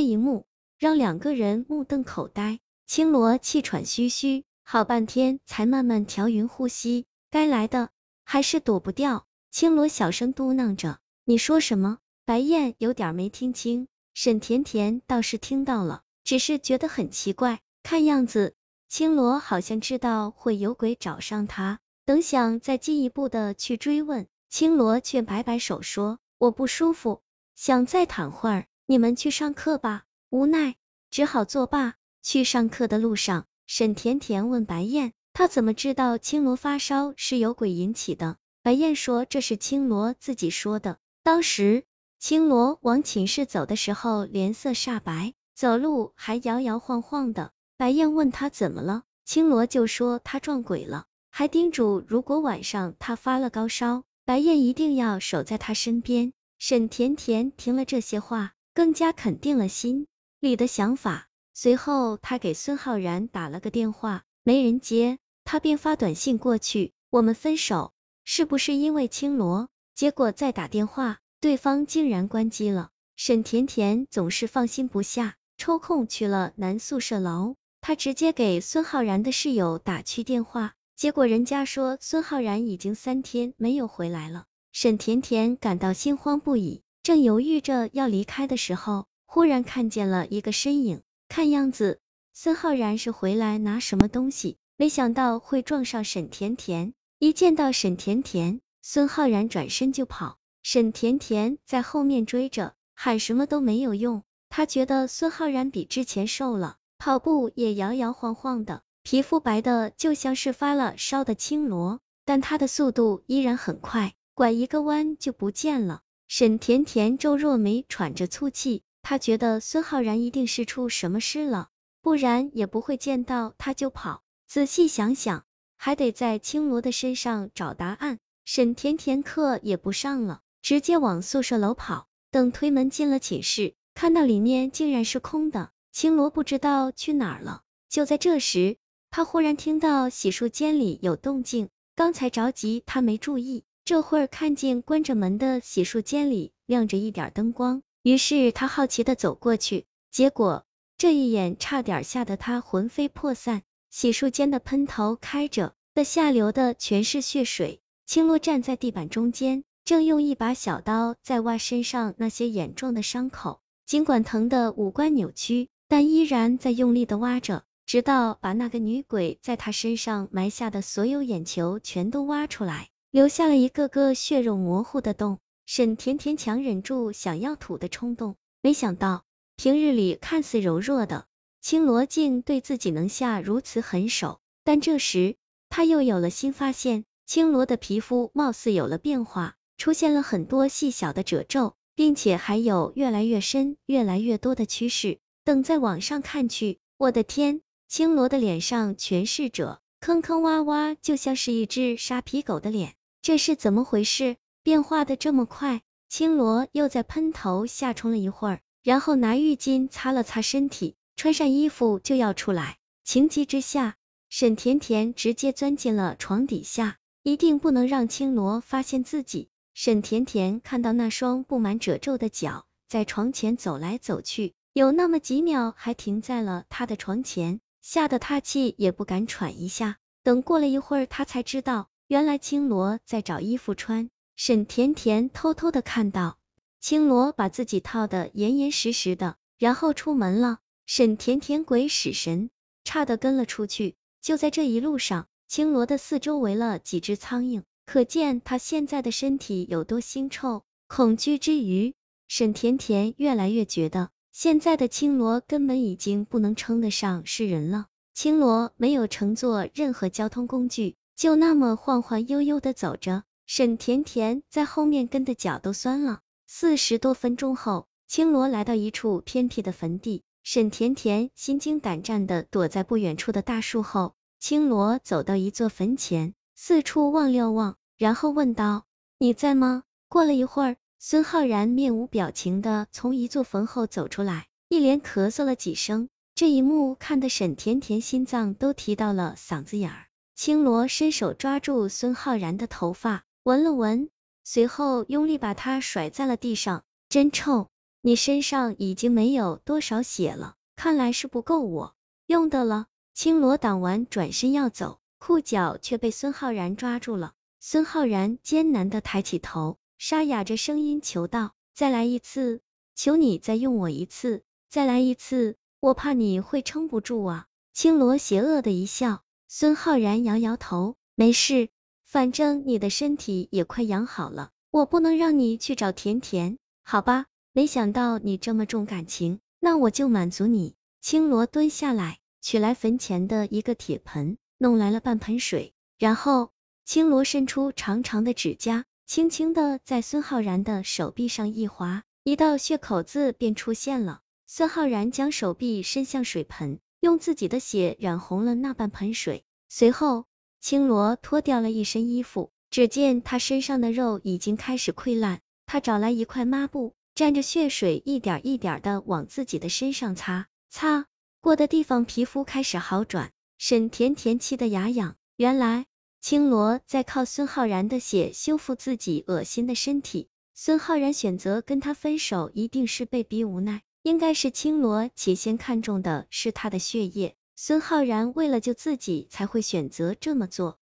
这一幕让两个人目瞪口呆。青罗气喘吁吁，好半天才慢慢调匀呼吸。该来的还是躲不掉。青罗小声嘟囔着：“你说什么？”白燕有点没听清，沈甜甜倒是听到了，只是觉得很奇怪。看样子青罗好像知道会有鬼找上他，等想再进一步的去追问，青罗却摆摆手说：“我不舒服，想再躺会儿。”你们去上课吧，无奈只好作罢。去上课的路上，沈甜甜问白燕，她怎么知道青罗发烧是有鬼引起的？白燕说这是青罗自己说的。当时青罗往寝室走的时候脸色煞白，走路还摇摇晃晃的。白燕问他怎么了，青罗就说他撞鬼了，还叮嘱如果晚上他发了高烧，白燕一定要守在他身边。沈甜甜听了这些话。更加肯定了心里的想法。随后，他给孙浩然打了个电话，没人接，他便发短信过去：“我们分手，是不是因为青罗？”结果再打电话，对方竟然关机了。沈甜甜总是放心不下，抽空去了男宿舍楼，他直接给孙浩然的室友打去电话，结果人家说孙浩然已经三天没有回来了。沈甜甜感到心慌不已。正犹豫着要离开的时候，忽然看见了一个身影，看样子孙浩然是回来拿什么东西，没想到会撞上沈甜甜。一见到沈甜甜，孙浩然转身就跑，沈甜甜在后面追着，喊什么都没有用。他觉得孙浩然比之前瘦了，跑步也摇摇晃晃的，皮肤白的就像是发了烧的青螺，但他的速度依然很快，拐一个弯就不见了。沈甜甜皱若眉，喘着粗气。她觉得孙浩然一定是出什么事了，不然也不会见到他就跑。仔细想想，还得在青罗的身上找答案。沈甜甜课也不上了，直接往宿舍楼跑。等推门进了寝室，看到里面竟然是空的，青罗不知道去哪儿了。就在这时，他忽然听到洗漱间里有动静，刚才着急他没注意。这会儿看见关着门的洗漱间里亮着一点灯光，于是他好奇的走过去，结果这一眼差点吓得他魂飞魄散。洗漱间的喷头开着，的下流的全是血水。青洛站在地板中间，正用一把小刀在挖身上那些眼状的伤口，尽管疼得五官扭曲，但依然在用力的挖着，直到把那个女鬼在他身上埋下的所有眼球全都挖出来。留下了一个个血肉模糊的洞，沈甜甜强忍住想要吐的冲动，没想到平日里看似柔弱的青罗竟对自己能下如此狠手。但这时他又有了新发现，青罗的皮肤貌似有了变化，出现了很多细小的褶皱，并且还有越来越深、越来越多的趋势。等再往上看去，我的天，青罗的脸上全是褶，坑坑洼洼，就像是一只沙皮狗的脸。这是怎么回事？变化的这么快？青罗又在喷头下冲了一会儿，然后拿浴巾擦了擦身体，穿上衣服就要出来。情急之下，沈甜甜直接钻进了床底下，一定不能让青罗发现自己。沈甜甜看到那双布满褶皱的脚在床前走来走去，有那么几秒还停在了他的床前，吓得他气也不敢喘一下。等过了一会儿，他才知道。原来青罗在找衣服穿，沈甜甜偷偷的看到青罗把自己套的严严实实的，然后出门了。沈甜甜鬼使神差的跟了出去。就在这一路上，青罗的四周围了几只苍蝇，可见他现在的身体有多腥臭。恐惧之余，沈甜甜越来越觉得现在的青罗根本已经不能称得上是人了。青罗没有乘坐任何交通工具。就那么晃晃悠悠的走着，沈甜甜在后面跟的脚都酸了。四十多分钟后，青罗来到一处偏僻的坟地，沈甜甜心惊胆战的躲在不远处的大树后。青罗走到一座坟前，四处望了望，然后问道：“你在吗？”过了一会儿，孙浩然面无表情的从一座坟后走出来，一连咳嗽了几声。这一幕看得沈甜甜心脏都提到了嗓子眼儿。青罗伸手抓住孙浩然的头发，闻了闻，随后用力把他甩在了地上，真臭。你身上已经没有多少血了，看来是不够我用的了。青罗挡完，转身要走，裤脚却被孙浩然抓住了。孙浩然艰难的抬起头，沙哑着声音求道：“再来一次，求你再用我一次，再来一次，我怕你会撑不住啊。”青罗邪恶的一笑，孙浩然摇摇头：“没事，反正你的身体也快养好了，我不能让你去找甜甜，好吧？没想到你这么重感情，那我就满足你。”青罗蹲下来。取来坟前的一个铁盆，弄来了半盆水，然后青罗伸出长长的指甲，轻轻的在孙浩然的手臂上一划，一道血口子便出现了。孙浩然将手臂伸向水盆，用自己的血染红了那半盆水。随后，青罗脱掉了一身衣服，只见他身上的肉已经开始溃烂。他找来一块抹布，沾着血水，一点一点的往自己的身上擦，擦。过的地方皮肤开始好转，沈甜甜气得牙痒。原来青罗在靠孙浩然的血修复自己恶心的身体。孙浩然选择跟他分手，一定是被逼无奈。应该是青罗起先看中的是他的血液，孙浩然为了救自己才会选择这么做。